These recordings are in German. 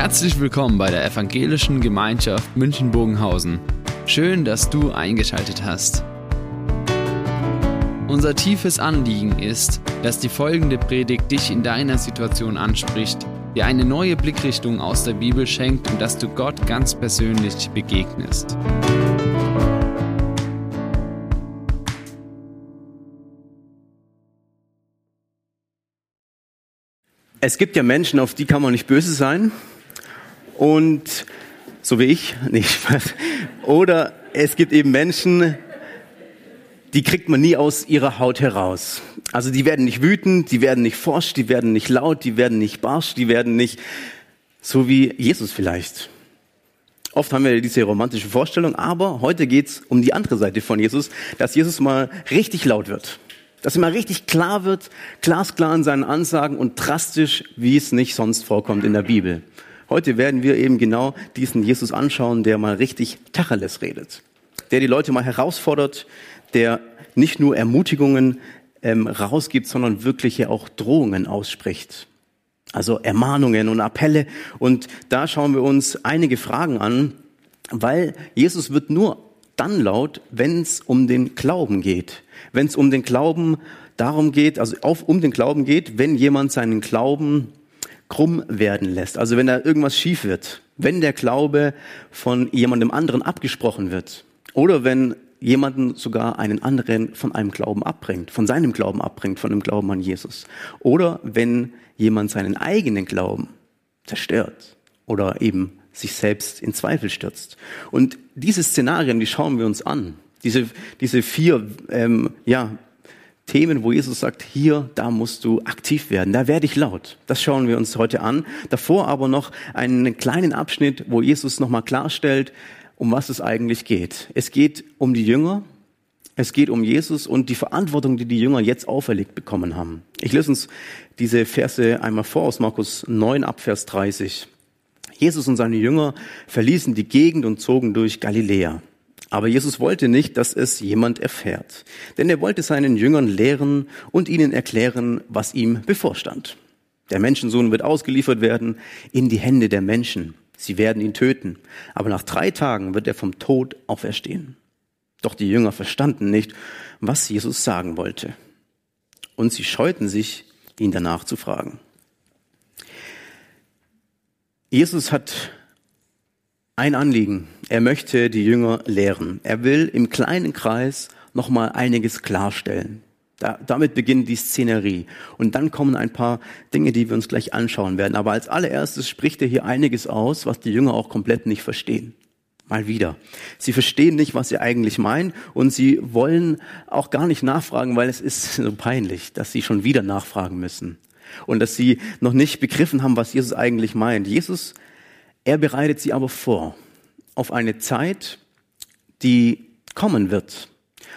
Herzlich willkommen bei der Evangelischen Gemeinschaft München-Bogenhausen. Schön, dass du eingeschaltet hast. Unser tiefes Anliegen ist, dass die folgende Predigt dich in deiner Situation anspricht, dir eine neue Blickrichtung aus der Bibel schenkt und dass du Gott ganz persönlich begegnest. Es gibt ja Menschen, auf die kann man nicht böse sein. Und so wie ich, nicht. Oder es gibt eben Menschen, die kriegt man nie aus ihrer Haut heraus. Also die werden nicht wütend, die werden nicht forsch, die werden nicht laut, die werden nicht barsch, die werden nicht so wie Jesus vielleicht. Oft haben wir diese romantische Vorstellung, aber heute geht's um die andere Seite von Jesus, dass Jesus mal richtig laut wird. Dass immer richtig klar wird, glasklar in seinen Ansagen und drastisch, wie es nicht sonst vorkommt in der Bibel. Heute werden wir eben genau diesen Jesus anschauen, der mal richtig Tacheles redet. Der die Leute mal herausfordert, der nicht nur Ermutigungen ähm, rausgibt, sondern wirkliche auch Drohungen ausspricht. Also Ermahnungen und Appelle. Und da schauen wir uns einige Fragen an, weil Jesus wird nur dann laut, wenn es um den Glauben geht. Wenn es um den Glauben darum geht, also auf, um den Glauben geht, wenn jemand seinen Glauben krumm werden lässt. Also wenn da irgendwas schief wird, wenn der Glaube von jemandem anderen abgesprochen wird oder wenn jemanden sogar einen anderen von einem Glauben abbringt, von seinem Glauben abbringt, von dem Glauben an Jesus. Oder wenn jemand seinen eigenen Glauben zerstört oder eben sich selbst in Zweifel stürzt. Und diese Szenarien, die schauen wir uns an. Diese, diese vier ähm, ja, Themen, wo Jesus sagt, hier, da musst du aktiv werden, da werde ich laut. Das schauen wir uns heute an. Davor aber noch einen kleinen Abschnitt, wo Jesus nochmal klarstellt, um was es eigentlich geht. Es geht um die Jünger, es geht um Jesus und die Verantwortung, die die Jünger jetzt auferlegt bekommen haben. Ich lese uns diese Verse einmal vor aus Markus 9 ab Vers 30. Jesus und seine Jünger verließen die Gegend und zogen durch Galiläa. Aber Jesus wollte nicht, dass es jemand erfährt, denn er wollte seinen Jüngern lehren und ihnen erklären, was ihm bevorstand. Der Menschensohn wird ausgeliefert werden in die Hände der Menschen. Sie werden ihn töten, aber nach drei Tagen wird er vom Tod auferstehen. Doch die Jünger verstanden nicht, was Jesus sagen wollte. Und sie scheuten sich, ihn danach zu fragen. Jesus hat ein Anliegen. Er möchte die Jünger lehren. Er will im kleinen Kreis nochmal einiges klarstellen. Da, damit beginnt die Szenerie. Und dann kommen ein paar Dinge, die wir uns gleich anschauen werden. Aber als allererstes spricht er hier einiges aus, was die Jünger auch komplett nicht verstehen. Mal wieder. Sie verstehen nicht, was er eigentlich meint und sie wollen auch gar nicht nachfragen, weil es ist so peinlich, dass sie schon wieder nachfragen müssen und dass sie noch nicht begriffen haben, was Jesus eigentlich meint. Jesus er bereitet sie aber vor auf eine Zeit, die kommen wird.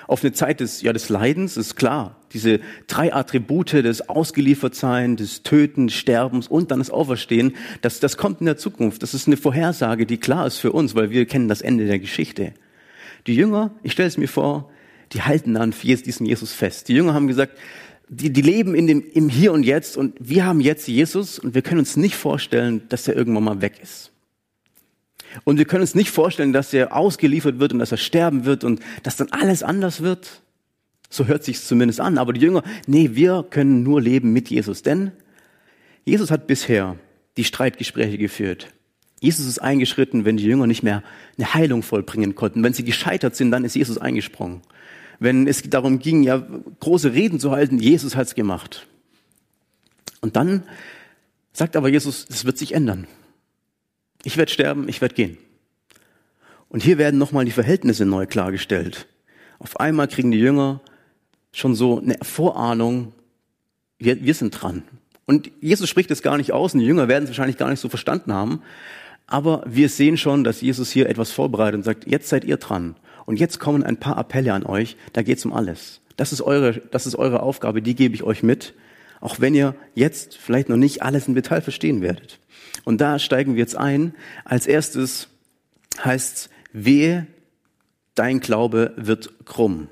Auf eine Zeit des, ja, des Leidens, ist klar. Diese drei Attribute des Ausgeliefertsein, des Töten, Sterbens und dann das Auferstehen, das, das kommt in der Zukunft. Das ist eine Vorhersage, die klar ist für uns, weil wir kennen das Ende der Geschichte. Die Jünger, ich stelle es mir vor, die halten an diesem Jesus fest. Die Jünger haben gesagt, die, die leben in dem, im Hier und Jetzt und wir haben jetzt Jesus und wir können uns nicht vorstellen, dass er irgendwann mal weg ist. Und wir können uns nicht vorstellen, dass er ausgeliefert wird und dass er sterben wird und dass dann alles anders wird. So hört sich zumindest an. Aber die Jünger, nee, wir können nur leben mit Jesus. Denn Jesus hat bisher die Streitgespräche geführt. Jesus ist eingeschritten, wenn die Jünger nicht mehr eine Heilung vollbringen konnten. Wenn sie gescheitert sind, dann ist Jesus eingesprungen. Wenn es darum ging, ja, große Reden zu halten, Jesus hat's gemacht. Und dann sagt aber Jesus, es wird sich ändern. Ich werde sterben, ich werde gehen. Und hier werden nochmal die Verhältnisse neu klargestellt. Auf einmal kriegen die Jünger schon so eine Vorahnung, wir, wir sind dran. Und Jesus spricht es gar nicht aus und die Jünger werden es wahrscheinlich gar nicht so verstanden haben. Aber wir sehen schon, dass Jesus hier etwas vorbereitet und sagt, jetzt seid ihr dran. Und jetzt kommen ein paar Appelle an euch, da geht's um alles. Das ist eure, das ist eure Aufgabe, die gebe ich euch mit. Auch wenn ihr jetzt vielleicht noch nicht alles im Detail verstehen werdet. Und da steigen wir jetzt ein. Als erstes heißt wehe, dein Glaube wird krumm.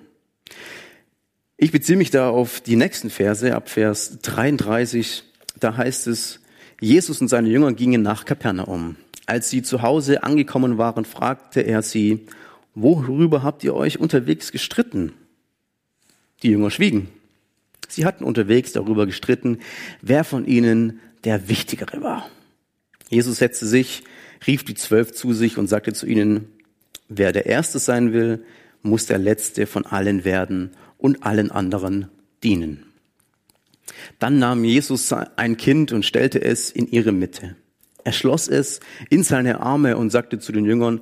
Ich beziehe mich da auf die nächsten Verse, ab Vers 33. Da heißt es, Jesus und seine Jünger gingen nach Kapernaum. Als sie zu Hause angekommen waren, fragte er sie, worüber habt ihr euch unterwegs gestritten? Die Jünger schwiegen. Sie hatten unterwegs darüber gestritten, wer von ihnen der Wichtigere war. Jesus setzte sich, rief die Zwölf zu sich und sagte zu ihnen, wer der Erste sein will, muss der Letzte von allen werden und allen anderen dienen. Dann nahm Jesus ein Kind und stellte es in ihre Mitte. Er schloss es in seine Arme und sagte zu den Jüngern,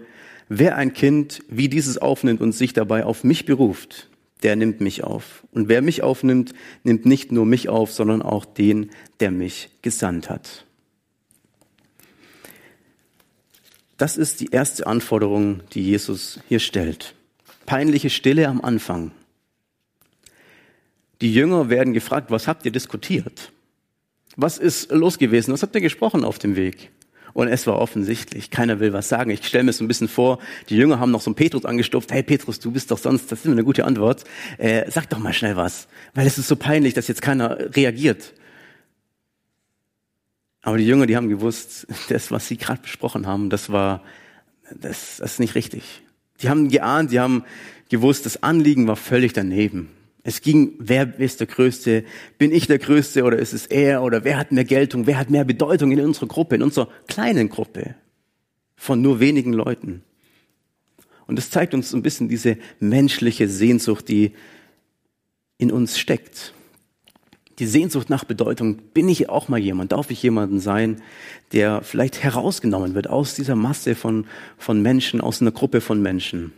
wer ein Kind wie dieses aufnimmt und sich dabei auf mich beruft, der nimmt mich auf. Und wer mich aufnimmt, nimmt nicht nur mich auf, sondern auch den, der mich gesandt hat. Das ist die erste Anforderung, die Jesus hier stellt. Peinliche Stille am Anfang. Die Jünger werden gefragt, was habt ihr diskutiert? Was ist los gewesen? Was habt ihr gesprochen auf dem Weg? Und es war offensichtlich, keiner will was sagen. Ich stelle mir so ein bisschen vor, die Jünger haben noch so einen Petrus angestupft. Hey Petrus, du bist doch sonst, das ist eine gute Antwort. Äh, sag doch mal schnell was, weil es ist so peinlich, dass jetzt keiner reagiert. Aber die Jünger, die haben gewusst, das, was sie gerade besprochen haben, das war, das, das ist nicht richtig. Die haben geahnt, die haben gewusst, das Anliegen war völlig daneben. Es ging, wer ist der Größte? Bin ich der Größte oder ist es er? Oder wer hat mehr Geltung? Wer hat mehr Bedeutung in unserer Gruppe, in unserer kleinen Gruppe von nur wenigen Leuten? Und das zeigt uns ein bisschen diese menschliche Sehnsucht, die in uns steckt. Die Sehnsucht nach Bedeutung. Bin ich auch mal jemand? Darf ich jemanden sein, der vielleicht herausgenommen wird aus dieser Masse von, von Menschen, aus einer Gruppe von Menschen?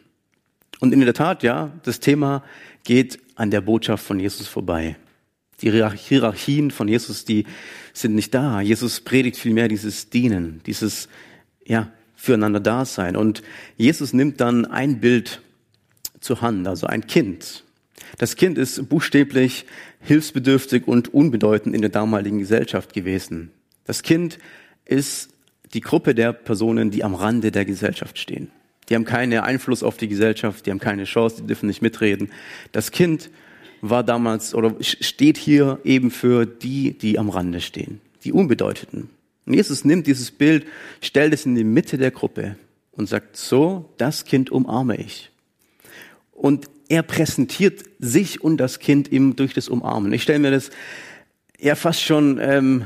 Und in der Tat, ja, das Thema geht an der Botschaft von Jesus vorbei. Die Hierarchien von Jesus, die sind nicht da. Jesus predigt vielmehr dieses Dienen, dieses, ja, füreinander Dasein. Und Jesus nimmt dann ein Bild zur Hand, also ein Kind. Das Kind ist buchstäblich hilfsbedürftig und unbedeutend in der damaligen Gesellschaft gewesen. Das Kind ist die Gruppe der Personen, die am Rande der Gesellschaft stehen. Die haben keinen Einfluss auf die Gesellschaft, die haben keine Chance, die dürfen nicht mitreden. Das Kind war damals oder steht hier eben für die, die am Rande stehen, die Unbedeuteten. Und Jesus nimmt dieses Bild, stellt es in die Mitte der Gruppe und sagt, so, das Kind umarme ich. Und er präsentiert sich und das Kind ihm durch das Umarmen. Ich stelle mir das ja fast schon ähm,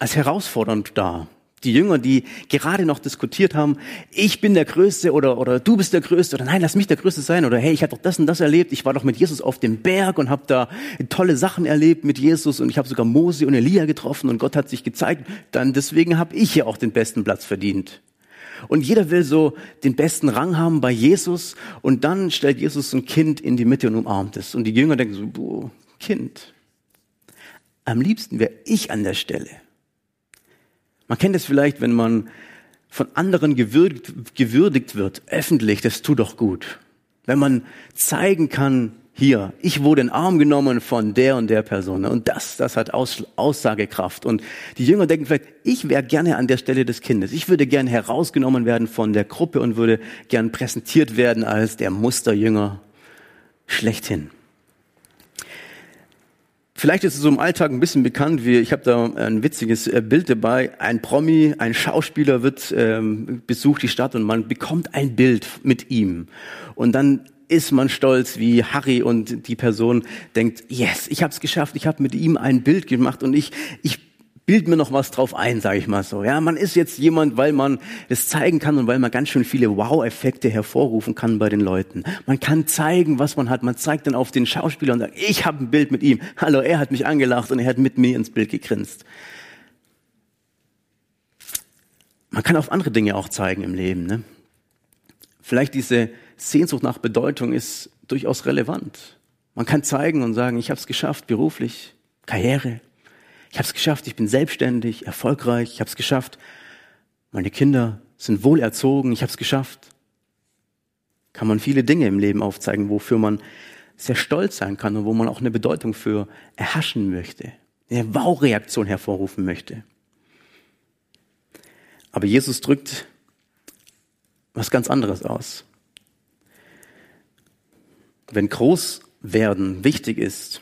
als herausfordernd dar die Jünger, die gerade noch diskutiert haben, ich bin der Größte oder, oder du bist der Größte oder nein, lass mich der Größte sein oder hey, ich habe doch das und das erlebt, ich war doch mit Jesus auf dem Berg und habe da tolle Sachen erlebt mit Jesus und ich habe sogar Mose und Elia getroffen und Gott hat sich gezeigt, dann deswegen habe ich ja auch den besten Platz verdient. Und jeder will so den besten Rang haben bei Jesus und dann stellt Jesus ein Kind in die Mitte und umarmt es. Und die Jünger denken so, boah, Kind. Am liebsten wäre ich an der Stelle. Man kennt es vielleicht, wenn man von anderen gewürdigt, gewürdigt wird, öffentlich, das tut doch gut. Wenn man zeigen kann, hier, ich wurde in Arm genommen von der und der Person. Und das, das hat Aus, Aussagekraft. Und die Jünger denken vielleicht, ich wäre gerne an der Stelle des Kindes. Ich würde gerne herausgenommen werden von der Gruppe und würde gern präsentiert werden als der Musterjünger schlechthin. Vielleicht ist es so im Alltag ein bisschen bekannt, wie ich habe da ein witziges äh, Bild dabei. Ein Promi, ein Schauspieler wird ähm, besucht die Stadt und man bekommt ein Bild mit ihm. Und dann ist man stolz wie Harry und die Person denkt, yes, ich habe es geschafft, ich habe mit ihm ein Bild gemacht und ich, ich bild mir noch was drauf ein, sage ich mal so. Ja, man ist jetzt jemand, weil man es zeigen kann und weil man ganz schön viele Wow-Effekte hervorrufen kann bei den Leuten. Man kann zeigen, was man hat. Man zeigt dann auf den Schauspieler und sagt, ich habe ein Bild mit ihm. Hallo, er hat mich angelacht und er hat mit mir ins Bild gegrinst. Man kann auf andere Dinge auch zeigen im Leben. Ne? Vielleicht diese Sehnsucht nach Bedeutung ist durchaus relevant. Man kann zeigen und sagen, ich habe es geschafft, beruflich, Karriere, ich habe es geschafft, ich bin selbstständig, erfolgreich, ich habe es geschafft. Meine Kinder sind wohl erzogen, ich habe es geschafft. Kann man viele Dinge im Leben aufzeigen, wofür man sehr stolz sein kann und wo man auch eine Bedeutung für erhaschen möchte, eine Wow-Reaktion hervorrufen möchte. Aber Jesus drückt was ganz anderes aus. Wenn groß werden wichtig ist,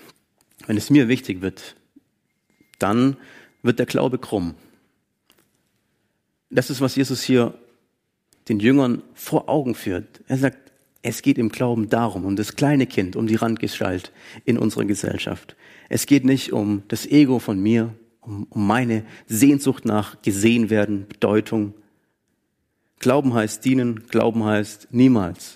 wenn es mir wichtig wird, dann wird der Glaube krumm. das ist, was Jesus hier den Jüngern vor Augen führt. Er sagt, es geht im Glauben darum, um das kleine Kind, um die Randgestalt in unserer Gesellschaft. Es geht nicht um das Ego von mir, um, um meine Sehnsucht nach gesehen werden, Bedeutung. Glauben heißt dienen, Glauben heißt niemals.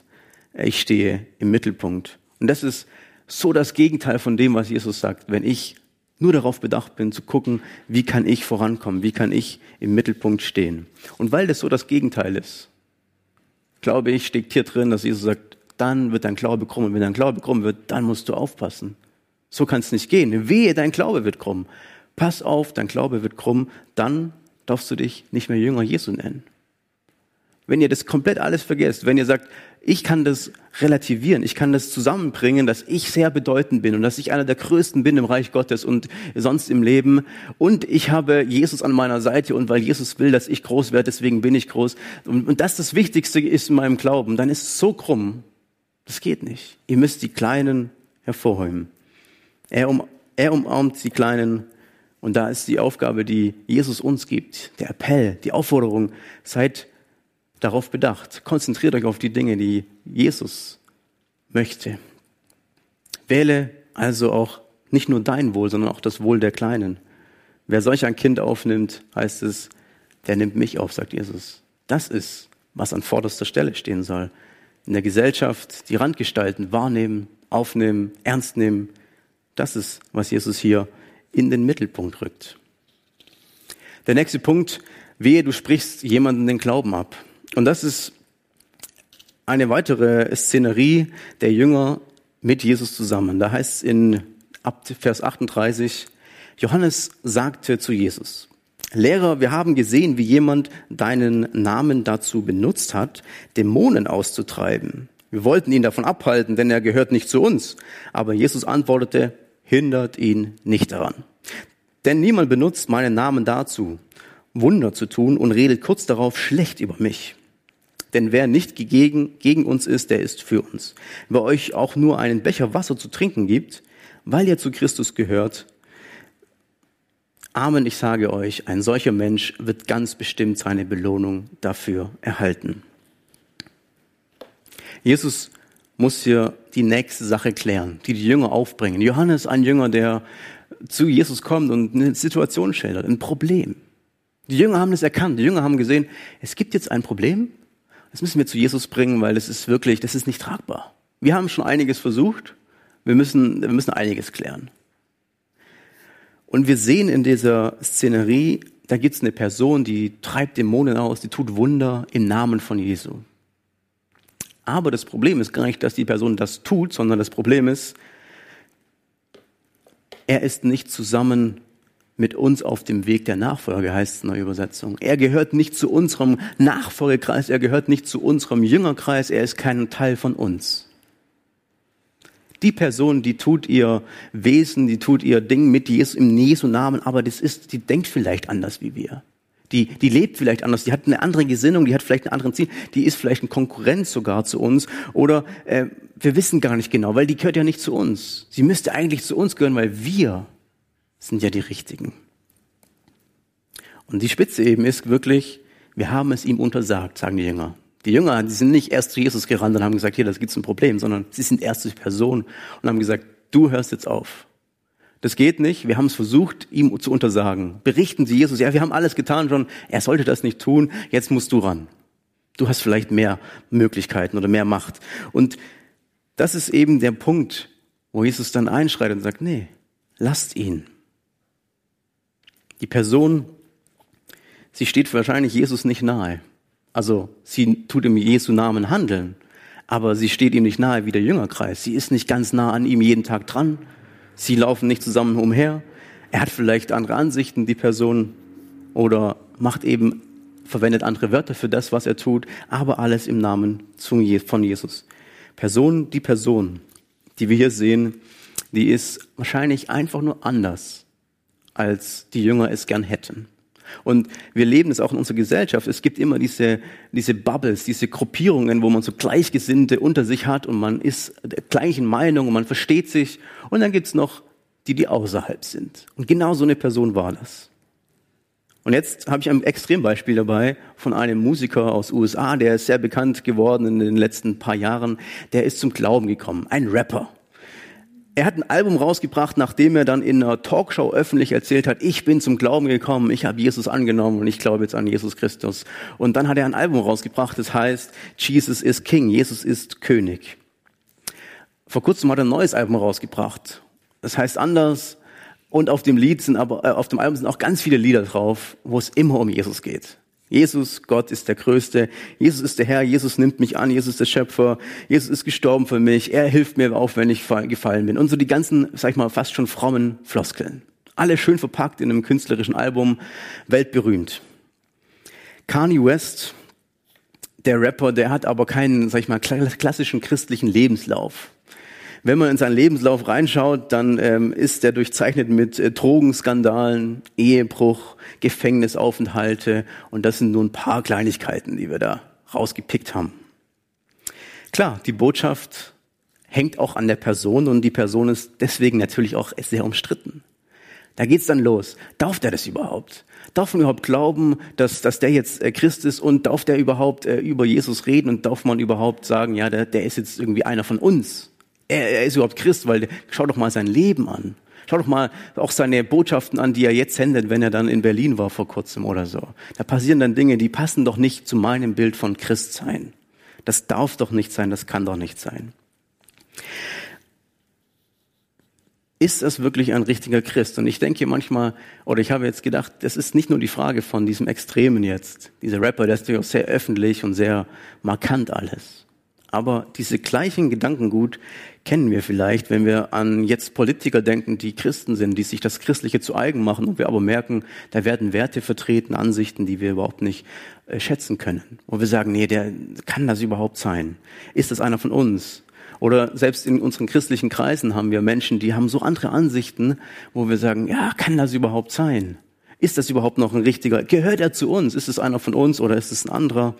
Ich stehe im Mittelpunkt. Und das ist so das Gegenteil von dem, was Jesus sagt. Wenn ich nur darauf bedacht bin, zu gucken, wie kann ich vorankommen, wie kann ich im Mittelpunkt stehen. Und weil das so das Gegenteil ist, glaube ich, steckt hier drin, dass Jesus sagt, dann wird dein Glaube krumm. Und wenn dein Glaube krumm wird, dann musst du aufpassen. So kann es nicht gehen. Wehe, dein Glaube wird krumm. Pass auf, dein Glaube wird krumm, dann darfst du dich nicht mehr Jünger Jesu nennen. Wenn ihr das komplett alles vergesst, wenn ihr sagt, ich kann das relativieren, ich kann das zusammenbringen, dass ich sehr bedeutend bin und dass ich einer der Größten bin im Reich Gottes und sonst im Leben und ich habe Jesus an meiner Seite und weil Jesus will, dass ich groß werde, deswegen bin ich groß und, und das das Wichtigste ist in meinem Glauben, dann ist es so krumm. Das geht nicht. Ihr müsst die Kleinen hervorheben. Er, um, er umarmt die Kleinen und da ist die Aufgabe, die Jesus uns gibt, der Appell, die Aufforderung, seid darauf bedacht. Konzentriert euch auf die Dinge, die Jesus möchte. Wähle also auch nicht nur dein Wohl, sondern auch das Wohl der Kleinen. Wer solch ein Kind aufnimmt, heißt es, der nimmt mich auf, sagt Jesus. Das ist, was an vorderster Stelle stehen soll. In der Gesellschaft die Randgestalten wahrnehmen, aufnehmen, ernst nehmen. Das ist, was Jesus hier in den Mittelpunkt rückt. Der nächste Punkt, wehe, du sprichst jemanden den Glauben ab. Und das ist eine weitere Szenerie der Jünger mit Jesus zusammen. Da heißt es in Vers 38, Johannes sagte zu Jesus, Lehrer, wir haben gesehen, wie jemand deinen Namen dazu benutzt hat, Dämonen auszutreiben. Wir wollten ihn davon abhalten, denn er gehört nicht zu uns. Aber Jesus antwortete, hindert ihn nicht daran. Denn niemand benutzt meinen Namen dazu, Wunder zu tun und redet kurz darauf schlecht über mich. Denn wer nicht gegen, gegen uns ist, der ist für uns. Wer euch auch nur einen Becher Wasser zu trinken gibt, weil ihr zu Christus gehört, Amen, ich sage euch, ein solcher Mensch wird ganz bestimmt seine Belohnung dafür erhalten. Jesus muss hier die nächste Sache klären, die die Jünger aufbringen. Johannes, ein Jünger, der zu Jesus kommt und eine Situation schildert, ein Problem. Die Jünger haben es erkannt. Die Jünger haben gesehen, es gibt jetzt ein Problem das müssen wir zu Jesus bringen, weil das ist wirklich, das ist nicht tragbar. Wir haben schon einiges versucht. Wir müssen, wir müssen einiges klären. Und wir sehen in dieser Szenerie, da gibt es eine Person, die treibt Dämonen aus, die tut Wunder im Namen von Jesu. Aber das Problem ist gar nicht, dass die Person das tut, sondern das Problem ist, er ist nicht zusammen mit uns auf dem Weg der Nachfolge, heißt es in der Übersetzung. Er gehört nicht zu unserem Nachfolgekreis, er gehört nicht zu unserem Jüngerkreis, er ist kein Teil von uns. Die Person, die tut ihr Wesen, die tut ihr Ding mit Jesus, im Jesu Namen, aber das ist, die denkt vielleicht anders wie wir. Die, die lebt vielleicht anders, die hat eine andere Gesinnung, die hat vielleicht einen anderen Ziel, die ist vielleicht ein Konkurrent sogar zu uns oder äh, wir wissen gar nicht genau, weil die gehört ja nicht zu uns. Sie müsste eigentlich zu uns gehören, weil wir sind ja die richtigen. Und die Spitze eben ist wirklich, wir haben es ihm untersagt, sagen die Jünger. Die Jünger, die sind nicht erst zu Jesus gerannt und haben gesagt, hier, das gibt's ein Problem, sondern sie sind erst die Person und haben gesagt, du hörst jetzt auf. Das geht nicht. Wir haben es versucht, ihm zu untersagen. Berichten Sie Jesus, ja, wir haben alles getan schon. Er sollte das nicht tun. Jetzt musst du ran. Du hast vielleicht mehr Möglichkeiten oder mehr Macht. Und das ist eben der Punkt, wo Jesus dann einschreitet und sagt, nee, lasst ihn. Die Person, sie steht wahrscheinlich Jesus nicht nahe. Also sie tut im Jesu Namen handeln, aber sie steht ihm nicht nahe wie der Jüngerkreis. Sie ist nicht ganz nah an ihm jeden Tag dran. Sie laufen nicht zusammen umher. Er hat vielleicht andere Ansichten, die Person, oder macht eben, verwendet andere Wörter für das, was er tut, aber alles im Namen von Jesus. Person, die Person, die wir hier sehen, die ist wahrscheinlich einfach nur anders als die Jünger es gern hätten. Und wir leben es auch in unserer Gesellschaft. Es gibt immer diese, diese Bubbles, diese Gruppierungen, wo man so Gleichgesinnte unter sich hat und man ist der gleichen Meinung und man versteht sich. Und dann gibt's noch die, die außerhalb sind. Und genau so eine Person war das. Und jetzt habe ich ein Extrembeispiel dabei von einem Musiker aus USA, der ist sehr bekannt geworden in den letzten paar Jahren. Der ist zum Glauben gekommen, ein Rapper. Er hat ein Album rausgebracht, nachdem er dann in einer Talkshow öffentlich erzählt hat, ich bin zum Glauben gekommen, ich habe Jesus angenommen und ich glaube jetzt an Jesus Christus. Und dann hat er ein Album rausgebracht, das heißt Jesus is King, Jesus ist König. Vor kurzem hat er ein neues Album rausgebracht. Das heißt anders, und auf dem Lied sind aber, äh, auf dem Album sind auch ganz viele Lieder drauf, wo es immer um Jesus geht. Jesus, Gott ist der Größte. Jesus ist der Herr. Jesus nimmt mich an. Jesus ist der Schöpfer. Jesus ist gestorben für mich. Er hilft mir auf, wenn ich gefallen bin. Und so die ganzen, sag ich mal, fast schon frommen Floskeln. Alle schön verpackt in einem künstlerischen Album. Weltberühmt. Kanye West, der Rapper, der hat aber keinen, sag ich mal, klassischen christlichen Lebenslauf. Wenn man in seinen Lebenslauf reinschaut, dann ähm, ist er durchzeichnet mit äh, Drogenskandalen, Ehebruch, Gefängnisaufenthalte und das sind nur ein paar Kleinigkeiten, die wir da rausgepickt haben. Klar, die Botschaft hängt auch an der Person und die Person ist deswegen natürlich auch sehr umstritten. Da geht's dann los. Darf der das überhaupt? Darf man überhaupt glauben, dass, dass der jetzt äh, Christ ist und darf der überhaupt äh, über Jesus reden und darf man überhaupt sagen, ja, der, der ist jetzt irgendwie einer von uns? Er, er ist überhaupt Christ, weil schau doch mal sein Leben an. Schau doch mal auch seine Botschaften an, die er jetzt sendet, wenn er dann in Berlin war vor kurzem oder so. Da passieren dann Dinge, die passen doch nicht zu meinem Bild von Christsein. Das darf doch nicht sein, das kann doch nicht sein. Ist das wirklich ein richtiger Christ? Und ich denke manchmal, oder ich habe jetzt gedacht, das ist nicht nur die Frage von diesem Extremen jetzt. Dieser Rapper, der ist natürlich auch sehr öffentlich und sehr markant alles. Aber diese gleichen Gedankengut kennen wir vielleicht, wenn wir an jetzt Politiker denken, die Christen sind, die sich das Christliche zu eigen machen und wir aber merken, da werden Werte vertreten, Ansichten, die wir überhaupt nicht äh, schätzen können. Wo wir sagen, nee, der kann das überhaupt sein? Ist das einer von uns? Oder selbst in unseren christlichen Kreisen haben wir Menschen, die haben so andere Ansichten, wo wir sagen, ja, kann das überhaupt sein? Ist das überhaupt noch ein richtiger? Gehört er zu uns? Ist es einer von uns oder ist es ein anderer?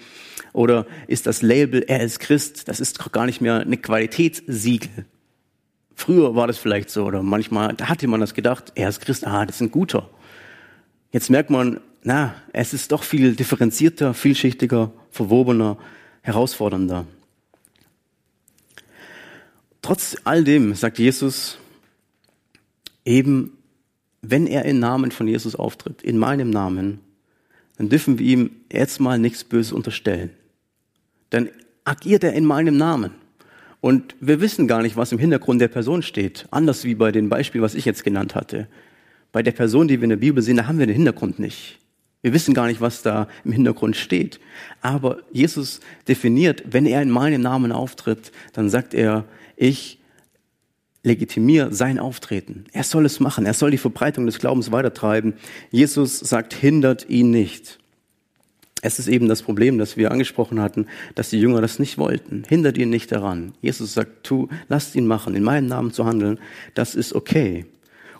Oder ist das Label, er ist Christ, das ist gar nicht mehr eine Qualitätssiegel. Früher war das vielleicht so oder manchmal, da hatte man das gedacht, er ist Christ, ah, das ist ein guter. Jetzt merkt man, na, es ist doch viel differenzierter, vielschichtiger, verwobener, herausfordernder. Trotz all dem sagt Jesus eben, wenn er im Namen von Jesus auftritt, in meinem Namen, dann dürfen wir ihm jetzt mal nichts Böses unterstellen dann agiert er in meinem Namen. Und wir wissen gar nicht, was im Hintergrund der Person steht. Anders wie bei dem Beispiel, was ich jetzt genannt hatte. Bei der Person, die wir in der Bibel sehen, da haben wir den Hintergrund nicht. Wir wissen gar nicht, was da im Hintergrund steht. Aber Jesus definiert, wenn er in meinem Namen auftritt, dann sagt er, ich legitimiere sein Auftreten. Er soll es machen. Er soll die Verbreitung des Glaubens weitertreiben. Jesus sagt, hindert ihn nicht. Es ist eben das Problem, das wir angesprochen hatten, dass die Jünger das nicht wollten. Hindert ihn nicht daran. Jesus sagt, tu, lasst ihn machen, in meinem Namen zu handeln. Das ist okay.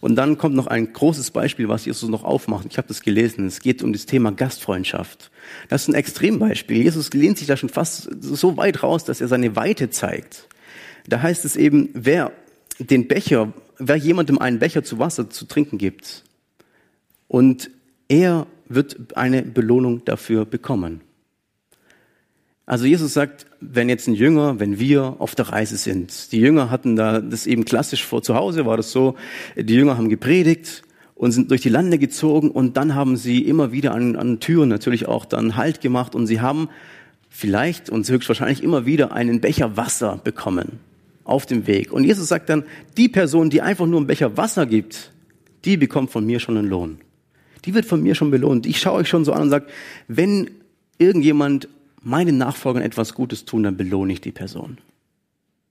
Und dann kommt noch ein großes Beispiel, was Jesus noch aufmacht. Ich habe das gelesen. Es geht um das Thema Gastfreundschaft. Das ist ein Extrembeispiel. Jesus lehnt sich da schon fast so weit raus, dass er seine Weite zeigt. Da heißt es eben, wer den Becher, wer jemandem einen Becher zu Wasser zu trinken gibt und er wird eine Belohnung dafür bekommen. Also Jesus sagt, wenn jetzt ein Jünger, wenn wir auf der Reise sind, die Jünger hatten da das eben klassisch vor zu Hause war das so, die Jünger haben gepredigt und sind durch die Lande gezogen und dann haben sie immer wieder an, an Türen natürlich auch dann Halt gemacht und sie haben vielleicht und höchstwahrscheinlich immer wieder einen Becher Wasser bekommen auf dem Weg. Und Jesus sagt dann, die Person, die einfach nur einen Becher Wasser gibt, die bekommt von mir schon einen Lohn die wird von mir schon belohnt. Ich schaue euch schon so an und sage, wenn irgendjemand meinen Nachfolgern etwas Gutes tun, dann belohne ich die Person.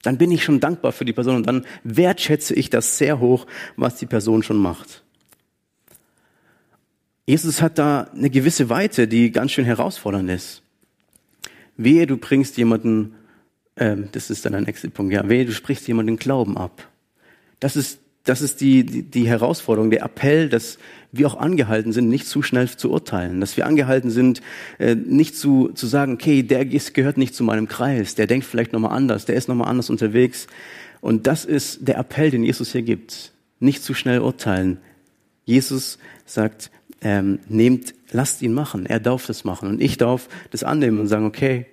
Dann bin ich schon dankbar für die Person und dann wertschätze ich das sehr hoch, was die Person schon macht. Jesus hat da eine gewisse Weite, die ganz schön herausfordernd ist. Wehe, du bringst jemanden, äh, das ist dann der nächste Punkt, ja, wehe, du sprichst jemanden Glauben ab. Das ist das ist die, die, die Herausforderung, der Appell, dass wir auch angehalten sind, nicht zu schnell zu urteilen, dass wir angehalten sind, äh, nicht zu, zu sagen, okay, der gehört nicht zu meinem Kreis, der denkt vielleicht nochmal anders, der ist nochmal anders unterwegs. Und das ist der Appell, den Jesus hier gibt. Nicht zu schnell urteilen. Jesus sagt, ähm, nehmt, lasst ihn machen. Er darf das machen. Und ich darf das annehmen und sagen, okay,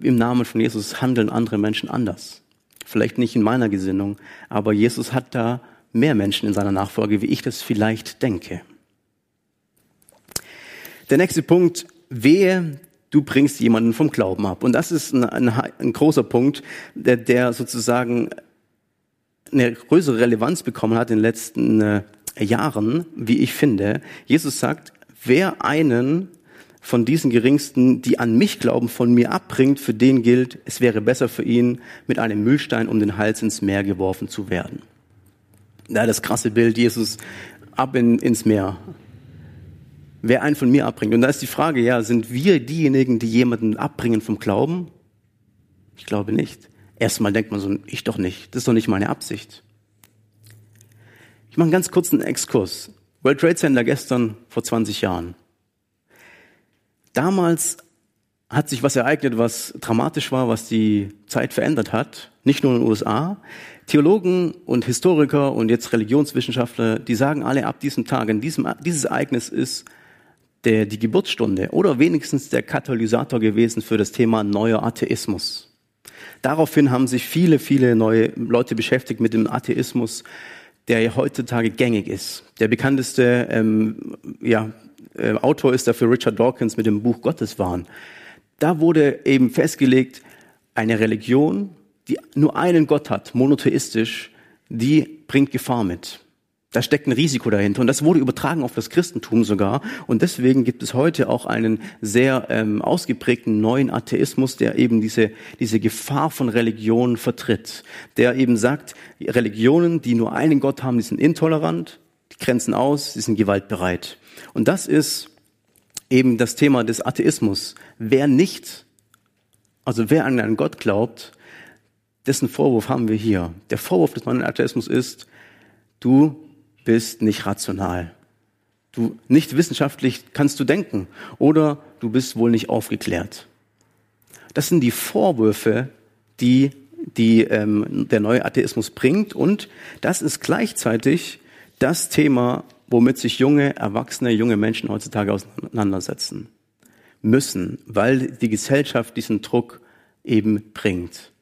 im Namen von Jesus handeln andere Menschen anders. Vielleicht nicht in meiner Gesinnung, aber Jesus hat da mehr Menschen in seiner Nachfolge, wie ich das vielleicht denke. Der nächste Punkt, wehe, du bringst jemanden vom Glauben ab. Und das ist ein, ein, ein großer Punkt, der, der, sozusagen eine größere Relevanz bekommen hat in den letzten äh, Jahren, wie ich finde. Jesus sagt, wer einen von diesen Geringsten, die an mich glauben, von mir abbringt, für den gilt, es wäre besser für ihn, mit einem Müllstein um den Hals ins Meer geworfen zu werden. Da das krasse Bild, Jesus ab in, ins Meer. Wer einen von mir abbringt. Und da ist die Frage, ja, sind wir diejenigen, die jemanden abbringen vom Glauben? Ich glaube nicht. Erstmal denkt man so, ich doch nicht. Das ist doch nicht meine Absicht. Ich mache einen ganz kurzen Exkurs. World Trade Center gestern vor 20 Jahren. Damals hat sich was ereignet, was dramatisch war, was die Zeit verändert hat. Nicht nur in den USA. Theologen und Historiker und jetzt Religionswissenschaftler, die sagen alle ab diesem Tag, in diesem, dieses Ereignis ist der, die Geburtsstunde oder wenigstens der Katalysator gewesen für das Thema neuer Atheismus. Daraufhin haben sich viele, viele neue Leute beschäftigt mit dem Atheismus, der heutzutage gängig ist. Der bekannteste ähm, ja, äh, Autor ist dafür Richard Dawkins mit dem Buch Gotteswahn. Da wurde eben festgelegt, eine Religion, die nur einen Gott hat, monotheistisch, die bringt Gefahr mit. Da steckt ein Risiko dahinter und das wurde übertragen auf das Christentum sogar und deswegen gibt es heute auch einen sehr ähm, ausgeprägten neuen Atheismus, der eben diese diese Gefahr von Religionen vertritt, der eben sagt, Religionen, die nur einen Gott haben, die sind intolerant, die grenzen aus, die sind gewaltbereit und das ist eben das Thema des Atheismus. Wer nicht, also wer an einen Gott glaubt, dessen Vorwurf haben wir hier. Der Vorwurf des neuen Atheismus ist, du bist nicht rational. Du nicht wissenschaftlich kannst du denken oder du bist wohl nicht aufgeklärt. Das sind die Vorwürfe, die, die ähm, der neue Atheismus bringt und das ist gleichzeitig das Thema, womit sich junge, erwachsene, junge Menschen heutzutage auseinandersetzen müssen, weil die Gesellschaft diesen Druck eben bringt.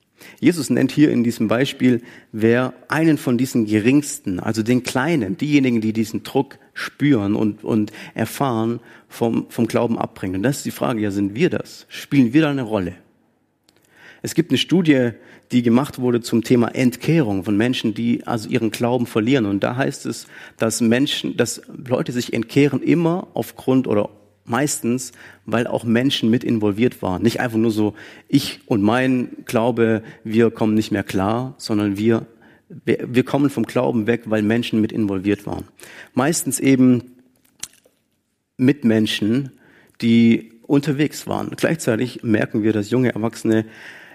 Jesus nennt hier in diesem Beispiel, wer einen von diesen Geringsten, also den Kleinen, diejenigen, die diesen Druck spüren und, und erfahren, vom, vom Glauben abbringen. Und das ist die Frage, ja, sind wir das? Spielen wir da eine Rolle? Es gibt eine Studie, die gemacht wurde zum Thema Entkehrung von Menschen, die also ihren Glauben verlieren. Und da heißt es, dass Menschen, dass Leute sich entkehren immer aufgrund oder meistens, weil auch Menschen mit involviert waren. Nicht einfach nur so, ich und mein Glaube, wir kommen nicht mehr klar, sondern wir, wir kommen vom Glauben weg, weil Menschen mit involviert waren. Meistens eben Mitmenschen, die unterwegs waren. Gleichzeitig merken wir, dass junge Erwachsene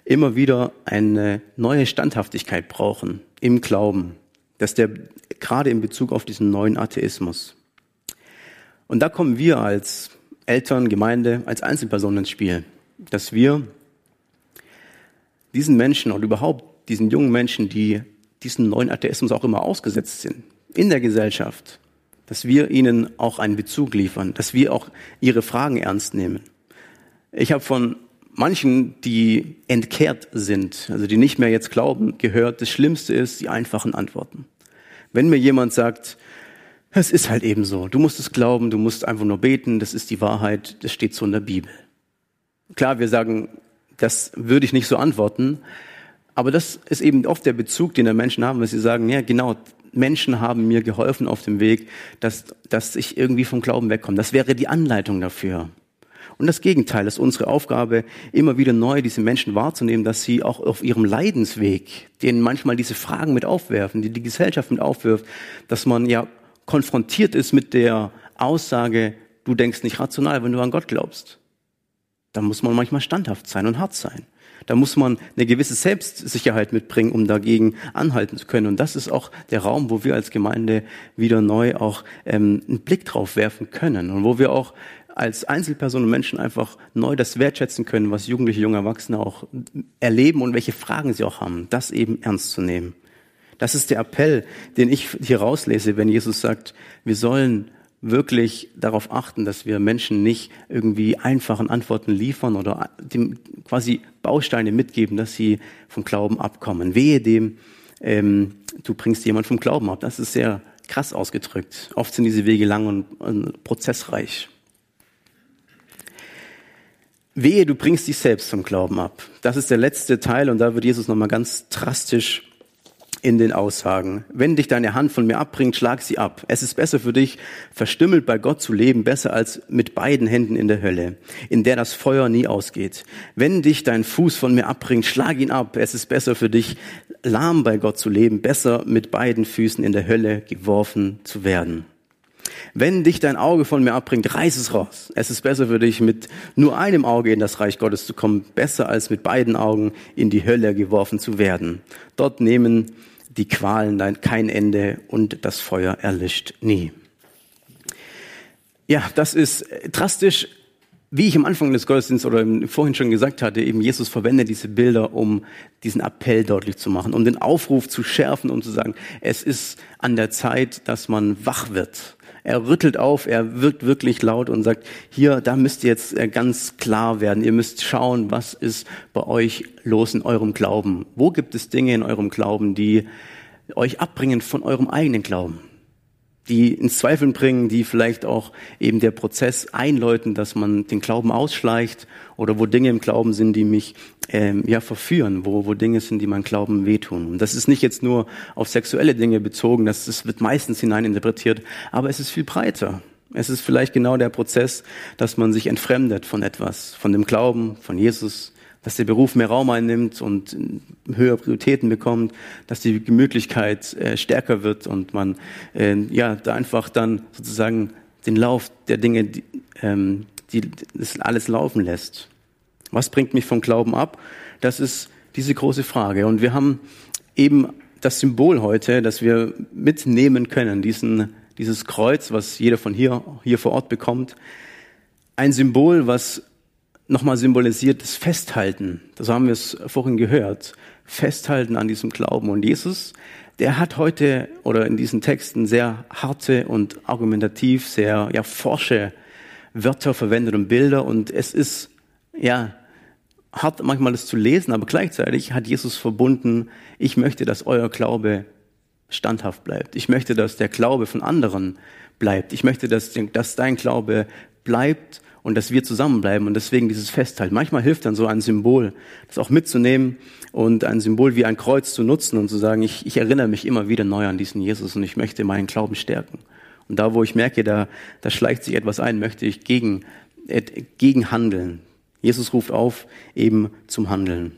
immer wieder eine neue Standhaftigkeit brauchen im Glauben, dass der gerade in Bezug auf diesen neuen Atheismus. Und da kommen wir als Eltern, Gemeinde, als Einzelpersonen ins Spiel, dass wir diesen Menschen und überhaupt diesen jungen Menschen, die diesen neuen Atheismus auch immer ausgesetzt sind, in der Gesellschaft, dass wir ihnen auch einen Bezug liefern, dass wir auch ihre Fragen ernst nehmen. Ich habe von manchen, die entkehrt sind, also die nicht mehr jetzt glauben, gehört, das Schlimmste ist die einfachen Antworten. Wenn mir jemand sagt, es ist halt eben so, du musst es glauben, du musst einfach nur beten, das ist die Wahrheit, das steht so in der Bibel. Klar, wir sagen, das würde ich nicht so antworten, aber das ist eben oft der Bezug, den der Menschen haben, weil sie sagen, ja genau, Menschen haben mir geholfen auf dem Weg, dass, dass ich irgendwie vom Glauben wegkomme. Das wäre die Anleitung dafür. Und das Gegenteil ist unsere Aufgabe, immer wieder neu diese Menschen wahrzunehmen, dass sie auch auf ihrem Leidensweg, denen manchmal diese Fragen mit aufwerfen, die die Gesellschaft mit aufwirft, dass man ja konfrontiert ist mit der Aussage, du denkst nicht rational, wenn du an Gott glaubst. Da muss man manchmal standhaft sein und hart sein. Da muss man eine gewisse Selbstsicherheit mitbringen, um dagegen anhalten zu können. Und das ist auch der Raum, wo wir als Gemeinde wieder neu auch ähm, einen Blick drauf werfen können und wo wir auch als Einzelpersonen und Menschen einfach neu das wertschätzen können, was Jugendliche, junge Erwachsene auch erleben und welche Fragen sie auch haben, das eben ernst zu nehmen. Das ist der Appell, den ich hier rauslese, wenn Jesus sagt, wir sollen wirklich darauf achten, dass wir Menschen nicht irgendwie einfachen Antworten liefern oder dem quasi Bausteine mitgeben, dass sie vom Glauben abkommen. Wehe dem, ähm, du bringst jemand vom Glauben ab. Das ist sehr krass ausgedrückt. Oft sind diese Wege lang und, und prozessreich. Wehe, du bringst dich selbst zum Glauben ab. Das ist der letzte Teil und da wird Jesus nochmal ganz drastisch in den Aussagen. Wenn dich deine Hand von mir abbringt, schlag sie ab. Es ist besser für dich, verstümmelt bei Gott zu leben, besser als mit beiden Händen in der Hölle, in der das Feuer nie ausgeht. Wenn dich dein Fuß von mir abbringt, schlag ihn ab. Es ist besser für dich, lahm bei Gott zu leben, besser mit beiden Füßen in der Hölle geworfen zu werden. Wenn dich dein Auge von mir abbringt, reiß es raus. Es ist besser für dich, mit nur einem Auge in das Reich Gottes zu kommen, besser als mit beiden Augen in die Hölle geworfen zu werden. Dort nehmen die Qualen dann kein Ende und das Feuer erlischt nie. Ja, das ist drastisch. Wie ich am Anfang des Gottesdienstes oder vorhin schon gesagt hatte, eben Jesus verwendet diese Bilder, um diesen Appell deutlich zu machen, um den Aufruf zu schärfen und zu sagen, es ist an der Zeit, dass man wach wird. Er rüttelt auf, er wirkt wirklich laut und sagt, hier, da müsst ihr jetzt äh, ganz klar werden. Ihr müsst schauen, was ist bei euch los in eurem Glauben. Wo gibt es Dinge in eurem Glauben, die euch abbringen von eurem eigenen Glauben? Die ins Zweifeln bringen, die vielleicht auch eben der Prozess einläuten, dass man den Glauben ausschleicht oder wo Dinge im Glauben sind, die mich ähm, ja verführen, wo, wo Dinge sind, die mein Glauben wehtun. Und das ist nicht jetzt nur auf sexuelle Dinge bezogen, das, das wird meistens hineininterpretiert, aber es ist viel breiter. Es ist vielleicht genau der Prozess, dass man sich entfremdet von etwas, von dem Glauben, von Jesus, dass der Beruf mehr Raum einnimmt und höhere Prioritäten bekommt, dass die Gemütlichkeit äh, stärker wird und man äh, ja da einfach dann sozusagen den Lauf der Dinge, die, ähm, die das alles laufen lässt. Was bringt mich vom Glauben ab? Das ist diese große Frage. Und wir haben eben das Symbol heute, das wir mitnehmen können, diesen, dieses Kreuz, was jeder von hier, hier vor Ort bekommt. Ein Symbol, was nochmal symbolisiert das Festhalten. Das haben wir es vorhin gehört. Festhalten an diesem Glauben. Und Jesus, der hat heute oder in diesen Texten sehr harte und argumentativ, sehr ja, forsche Wörter verwendet und Bilder. Und es ist ja hart manchmal das zu lesen, aber gleichzeitig hat Jesus verbunden, ich möchte, dass euer Glaube standhaft bleibt. Ich möchte, dass der Glaube von anderen bleibt. Ich möchte, dass, dass dein Glaube bleibt und dass wir zusammenbleiben und deswegen dieses Festhalten. Manchmal hilft dann so ein Symbol, das auch mitzunehmen und ein Symbol wie ein Kreuz zu nutzen und zu sagen, ich, ich erinnere mich immer wieder neu an diesen Jesus und ich möchte meinen Glauben stärken. Und da, wo ich merke, da, da schleicht sich etwas ein, möchte ich gegen, gegen handeln. Jesus ruft auf eben zum Handeln.